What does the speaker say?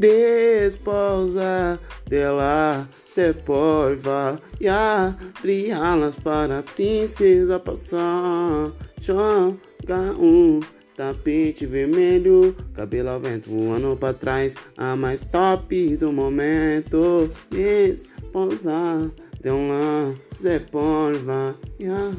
desposa dela se porva e abri-las para a princesa passar. Joga um tapete vermelho, cabelo ao vento voando para trás, a mais top do momento. Esposa de uma Zé e Yeah.